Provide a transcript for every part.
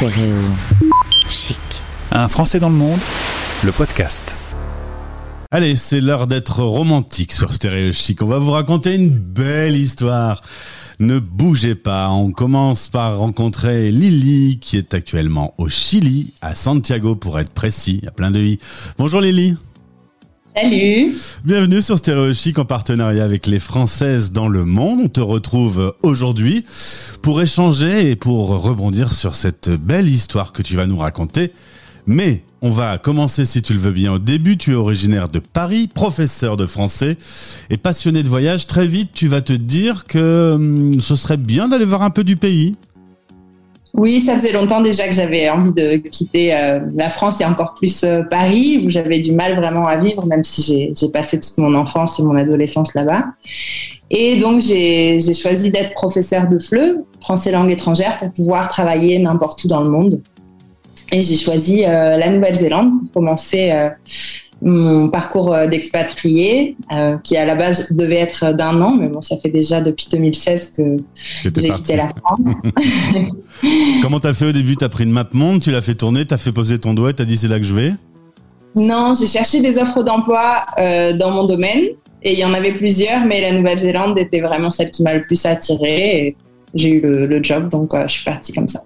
Stéréo chic. Un Français dans le monde, le podcast. Allez, c'est l'heure d'être romantique sur Stéréo Chic. On va vous raconter une belle histoire. Ne bougez pas. On commence par rencontrer Lily, qui est actuellement au Chili, à Santiago pour être précis. Il y a plein de i. Bonjour Lily. Salut. Bienvenue sur Stéréo Chic en partenariat avec les Françaises dans le monde. On te retrouve aujourd'hui pour échanger et pour rebondir sur cette belle histoire que tu vas nous raconter. Mais on va commencer, si tu le veux bien, au début. Tu es originaire de Paris, professeur de français et passionné de voyage. Très vite, tu vas te dire que hum, ce serait bien d'aller voir un peu du pays. Oui, ça faisait longtemps déjà que j'avais envie de quitter euh, la France et encore plus euh, Paris, où j'avais du mal vraiment à vivre, même si j'ai passé toute mon enfance et mon adolescence là-bas. Et donc, j'ai choisi d'être professeur de FLE, français langue étrangère, pour pouvoir travailler n'importe où dans le monde. Et j'ai choisi euh, la Nouvelle-Zélande pour commencer mon parcours euh, d'expatrié, euh, qui à la base devait être d'un an, mais bon, ça fait déjà depuis 2016 que, j'ai quitté la France. Comment t'as fait au début? T'as pris une map monde, tu l'as fait tourner, t'as fait poser ton doigt, t'as dit c'est là que je vais? Non, j'ai cherché des offres d'emploi euh, dans mon domaine, et il y en avait plusieurs, mais la Nouvelle-Zélande était vraiment celle qui m'a le plus attirée, j'ai eu le, le, job, donc je suis partie comme ça.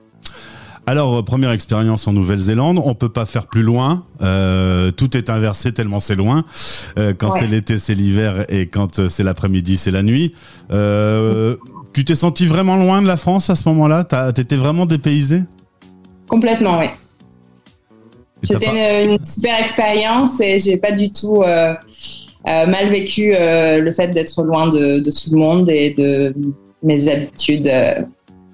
Alors, euh, première expérience en Nouvelle-Zélande, on peut pas faire plus loin. Euh, tout est inversé tellement c'est loin. Euh, quand c'est l'été, c'est l'hiver, et quand c'est l'après-midi, c'est la nuit. tu t'es senti vraiment loin de la France à ce moment-là? T'étais vraiment dépaysé? Complètement, oui. C'était une, super expérience et j'ai pas du tout mal vécu le fait d'être loin de, de, tout le monde et de mes habitudes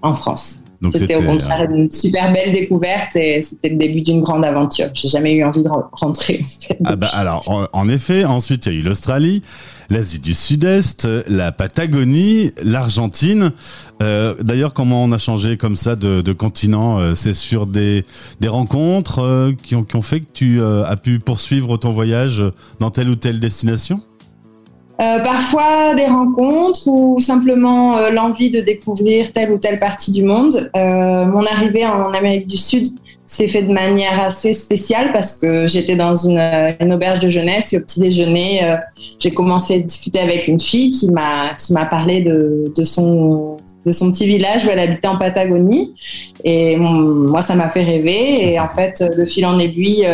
en France. C'était au contraire une super belle découverte et c'était le début d'une grande aventure. J'ai jamais eu envie de rentrer. ah bah alors, en, effet, ensuite il y a eu l'Australie, l'Asie du Sud-Est, la Patagonie, l'Argentine. Euh, D'ailleurs, comment on a changé comme ça de, de continent euh, C'est sur des, des rencontres euh, qui, ont, qui, ont, fait que tu as pu poursuivre ton voyage dans telle ou telle destination? Parfois des rencontres ou simplement euh, l'envie de découvrir telle ou telle partie du monde. Euh, mon arrivée en Amérique du Sud s'est fait de manière assez spéciale parce que j'étais dans une, une, auberge de jeunesse et au petit déjeuner, j'ai commencé à discuter avec une fille qui m'a qui m'a parlé de, de son de son petit village où elle habitait en Patagonie et moi ça m'a fait rêver et en fait de fil en aiguille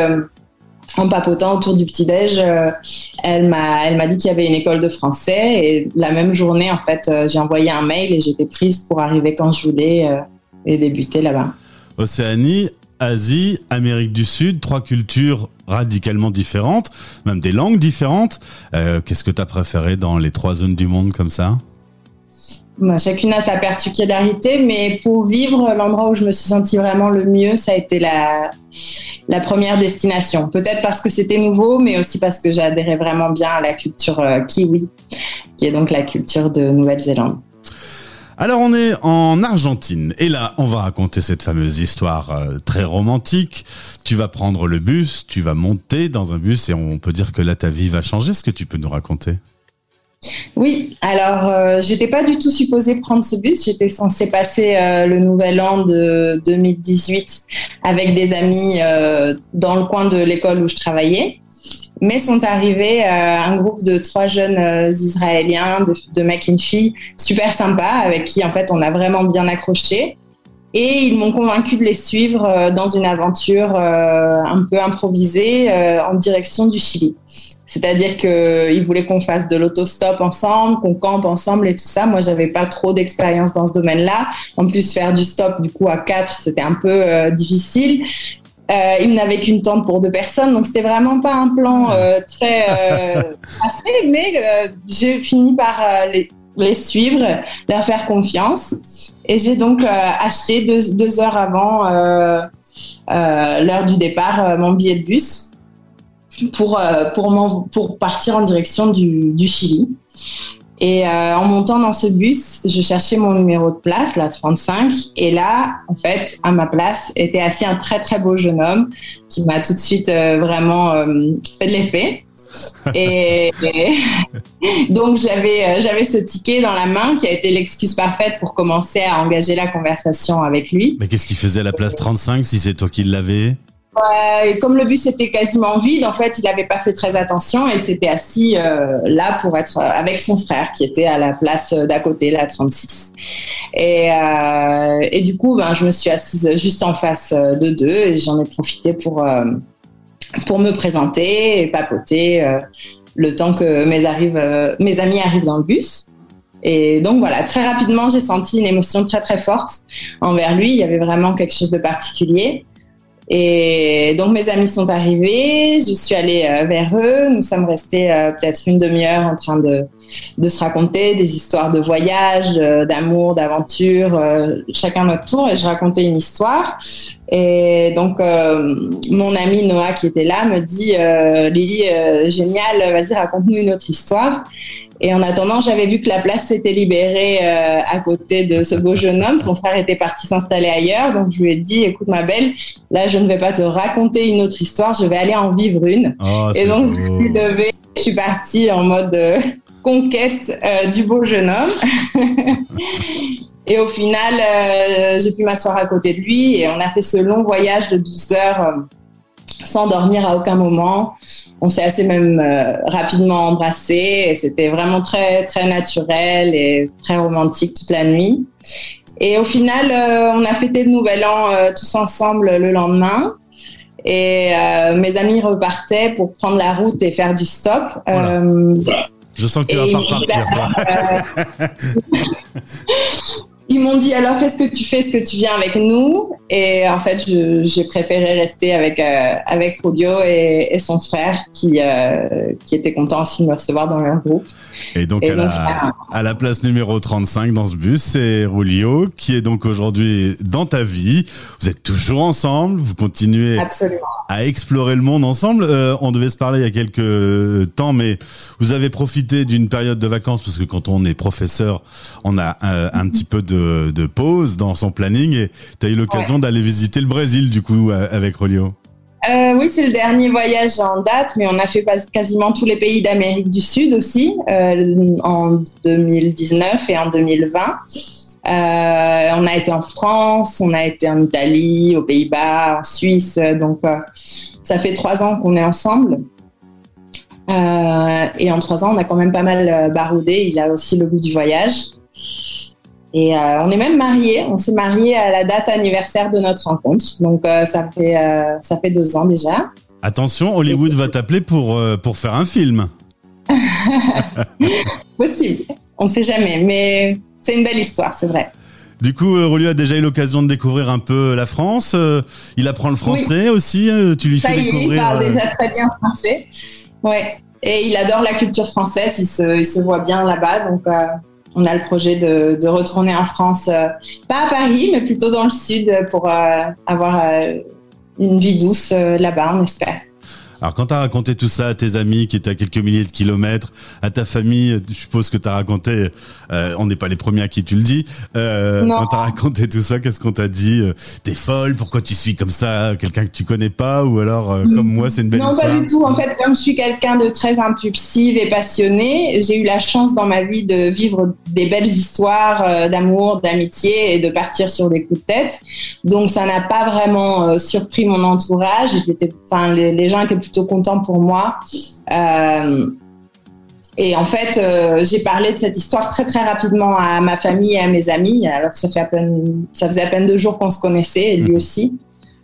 en papotant autour du petit-déj, euh, elle m'a dit qu'il y avait une école de français et la même journée en fait, euh, j'ai envoyé un mail et j'étais prise pour arriver quand je voulais euh, et débuter là-bas. Océanie, Asie, Amérique du Sud, trois cultures radicalement différentes, même des langues différentes. Qu'est-ce que tu as préféré dans les trois zones du monde comme ça? Chacune a sa particularité, mais pour vivre, l'endroit où je me suis sentie vraiment le mieux, ça a été la, la première destination. Peut-être parce que c'était nouveau, mais aussi parce que j'adhérais vraiment bien à la culture euh, kiwi, qui est donc la culture de Nouvelle-Zélande. Alors on est en Argentine et là on va raconter cette fameuse histoire euh, très romantique. Tu vas prendre le bus, tu vas monter dans un bus et on peut dire que là ta vie va changer. Est-ce que tu peux nous raconter? Oui, alors euh, j'étais pas du tout supposée prendre ce bus. J'étais censée passer euh, le nouvel an de 2018 avec des amis euh, dans le coin de l'école où je travaillais. Mais sont arrivés un groupe de trois jeunes Israéliens, de, de mecs et une fille, super sympas, avec qui en fait on a vraiment bien accroché. Et ils m'ont convaincu de les suivre dans une aventure un peu improvisée en direction du Chili. C'est-à-dire qu'ils voulaient qu'on fasse de l'autostop ensemble, qu'on campe ensemble et tout ça. Moi, j'avais pas trop d'expérience dans ce domaine-là. En plus, faire du stop, du coup, à quatre, c'était un peu euh, difficile. Euh, ils n'avaient qu'une tente pour deux personnes, donc c'était vraiment pas un plan euh, très euh, assez, mais euh, j'ai fini par les, les, suivre, leur faire confiance. Et j'ai donc acheté deux, deux, heures avant l'heure du départ mon billet de bus pour, euh, pour, pour partir en direction du, Chili. Et euh, en montant dans ce bus, je cherchais mon numéro de place, la 35. Et là, en fait, à ma place, était assis un très très beau jeune homme qui m'a tout de suite euh, vraiment fait de l'effet. Et, donc j'avais j'avais ce ticket dans la main qui a été l'excuse parfaite pour commencer à engager la conversation avec lui. Mais qu'est-ce qu'il faisait à la place 35 si c'est toi qui l'avais? Comme le bus était quasiment vide, en fait, il n'avait pas fait très attention et s'était assis là pour être avec son frère qui était à la place d'à côté, la 36. Et, euh, et du coup, ben, je me suis assise juste en face de deux et j'en ai profité pour pour me présenter et papoter euh, le temps que mes, euh, mes amis arrivent dans le bus. Et donc voilà, très rapidement, j'ai senti une émotion très très forte envers lui. Il y avait vraiment quelque chose de particulier. Et donc mes amis sont arrivés, je suis allée euh, vers eux, nous sommes restés euh, peut-être une demi-heure en train de, de, se raconter des histoires de voyage, euh, d'amour, d'aventure, chacun notre tour, et je racontais une histoire. Et donc mon ami Noah qui était là me dit Lily, génial, vas-y raconte-nous une autre histoire. Et en attendant, j'avais vu que la place s'était libérée euh, à côté de ce beau jeune homme. Son frère était parti s'installer ailleurs. Donc, je lui ai dit, écoute, ma belle, là, je ne vais pas te raconter une autre histoire. Je vais aller en vivre une. Oh, et donc, je suis levée. Je suis partie en mode euh, conquête euh, du beau jeune homme. et au final, j'ai pu m'asseoir à côté de lui. Et on a fait ce long voyage de 12 heures sans dormir à aucun moment. On s'est assez même euh, rapidement embrassé et c'était vraiment très très naturel et très romantique toute la nuit. Et au final, euh, on a fêté le Nouvel An euh, tous ensemble le lendemain. Et mes amis repartaient pour prendre la route et faire du stop. Je sens que tu vas pas repartir. Ils m'ont dit alors qu'est-ce que tu fais, est-ce que tu viens avec nous? Et en fait, j'ai préféré rester avec euh, avec Julio et, son frère qui euh, qui étaient contents aussi de me recevoir dans leur groupe. Et donc, à, la, à, la, place numéro 35 dans ce bus, c'est Julio qui est donc aujourd'hui dans ta vie. Vous êtes toujours ensemble, vous continuez à explorer le monde ensemble. Euh, on devait se parler il y a quelques temps, mais vous avez profité d'une période de vacances parce que quand on est professeur, on a un petit peu de de, pause dans son planning et tu as eu l'occasion d'aller visiter le Brésil du coup euh, avec Rolio. Euh, oui, c'est le dernier voyage en date, mais on a fait quasiment tous les pays d'Amérique du Sud aussi euh, en 2019 et en 2020. on a été en France, on a été en Italie, aux Pays-Bas, en Suisse. Donc, ça fait trois ans qu'on est ensemble. et en trois ans, on a quand même pas mal baroudé. Il a aussi le goût du voyage. Et euh, on est même mariés. On s'est mariés à la date anniversaire de notre rencontre. Donc euh, ça fait euh, ça fait deux ans déjà. Attention, Hollywood va t'appeler pour pour faire un film. Possible. On ne sait jamais, mais c'est une belle histoire, c'est vrai. Du coup, Rolio a déjà eu l'occasion de découvrir un peu la France. il apprend le français aussi. Tu lui ça fais découvrir. il parle déjà très bien français. Ouais. Et il adore la culture française. Il se, il se voit bien là-bas, donc on a le projet de, retourner en France, euh, pas à Paris, mais plutôt dans le sud pour euh, avoir euh, une vie douce là-bas, on espère. Alors quand tu as raconté tout ça à tes amis qui étaient à quelques milliers de kilomètres, à ta famille, je suppose que tu as raconté, euh, on n'est pas les premiers à qui tu le dis, euh, quand tu as raconté tout ça, qu'est-ce qu'on t'a dit euh, T'es folle, pourquoi tu suis comme ça Quelqu'un que tu connais pas ou alors euh, comme moi c'est une belle histoire Non pas du tout, en fait comme je suis quelqu'un de très impulsif et passionné, j'ai eu la chance dans ma vie de vivre des belles histoires d'amour, d'amitié et de partir sur des coups de tête. Donc ça n'a pas vraiment surpris mon entourage, enfin les, les gens étaient plutôt content pour moi. Euh, et en fait, euh, j'ai parlé de cette histoire très très rapidement à ma famille et à mes amis, alors que ça, fait à peine, ça faisait à peine deux jours qu'on se connaissait, et lui mmh. aussi.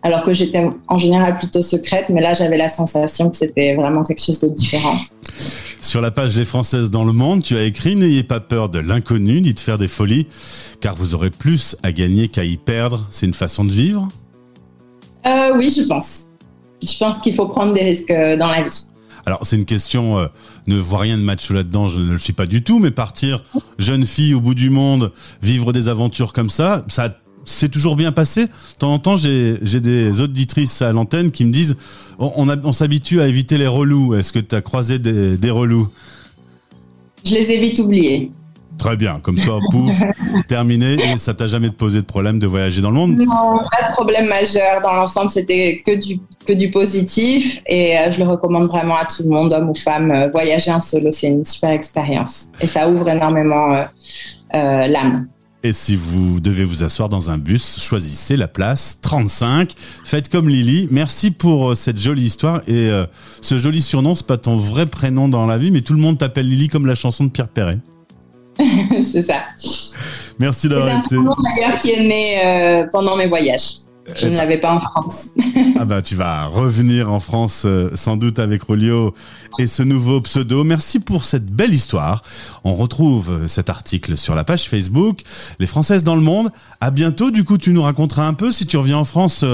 Alors que j'étais en général plutôt secrète, mais là j'avais la sensation que c'était vraiment quelque chose de différent. Sur la page Les Françaises dans le monde, tu as écrit N'ayez pas peur de l'inconnu ni de faire des folies, car vous aurez plus à gagner qu'à y perdre. C'est une façon de vivre? Euh, Oui, je pense je pense qu'il faut prendre des risques euh, dans la vie. Alors c'est une question, euh, ne vois rien de macho là-dedans, je ne le suis pas du tout, mais partir jeune fille au bout du monde, vivre des aventures comme ça, ça c'est toujours bien passé. De temps en temps, j'ai des auditrices à l'antenne qui me disent, on, on, s'habitue à éviter les relous. Est-ce que tu as croisé des, des relous? Je les ai vite oubliés. Très bien, comme ça, pouf, terminé. Et ça t'a jamais posé de problème de voyager dans le monde? Non, pas de problème majeur. Dans l'ensemble, c'était que du, que du positif. Et euh, je le recommande vraiment à tout le monde, homme ou femme. euh, voyager en solo, c'est une super expérience. Et ça ouvre énormément euh, euh, l'âme. Et si vous devez vous asseoir dans un bus, choisissez la place 35. Faites comme Lily. Merci pour cette jolie histoire. Et euh, ce joli surnom, c'est pas ton vrai prénom dans la vie, mais tout le monde t'appelle Lily comme la chanson de Pierre Perret. c'est ça. Merci C'est d'avoir un été. surnom d'ailleurs qui est né euh, pendant mes voyages. Je ne l'avais pas en France. Ah bah tu vas revenir en France euh, sans doute avec Rolio et ce nouveau pseudo. Merci pour cette belle histoire. On retrouve euh, cet article sur la page Facebook Les Françaises dans le monde. À bientôt. Du coup, tu nous raconteras un peu si tu reviens en France.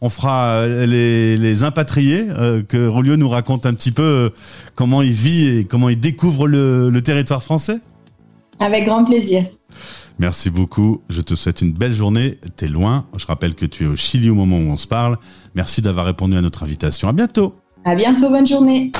on fera les, les impatriés, que Rolio nous raconte un petit peu comment il vit et comment il découvre le, le territoire français. Avec grand plaisir. Merci beaucoup. Je te souhaite une belle journée. T'es loin. Je rappelle que tu es au Chili au moment où on se parle. Merci d'avoir répondu à notre invitation. À bientôt. À bientôt. Bonne journée.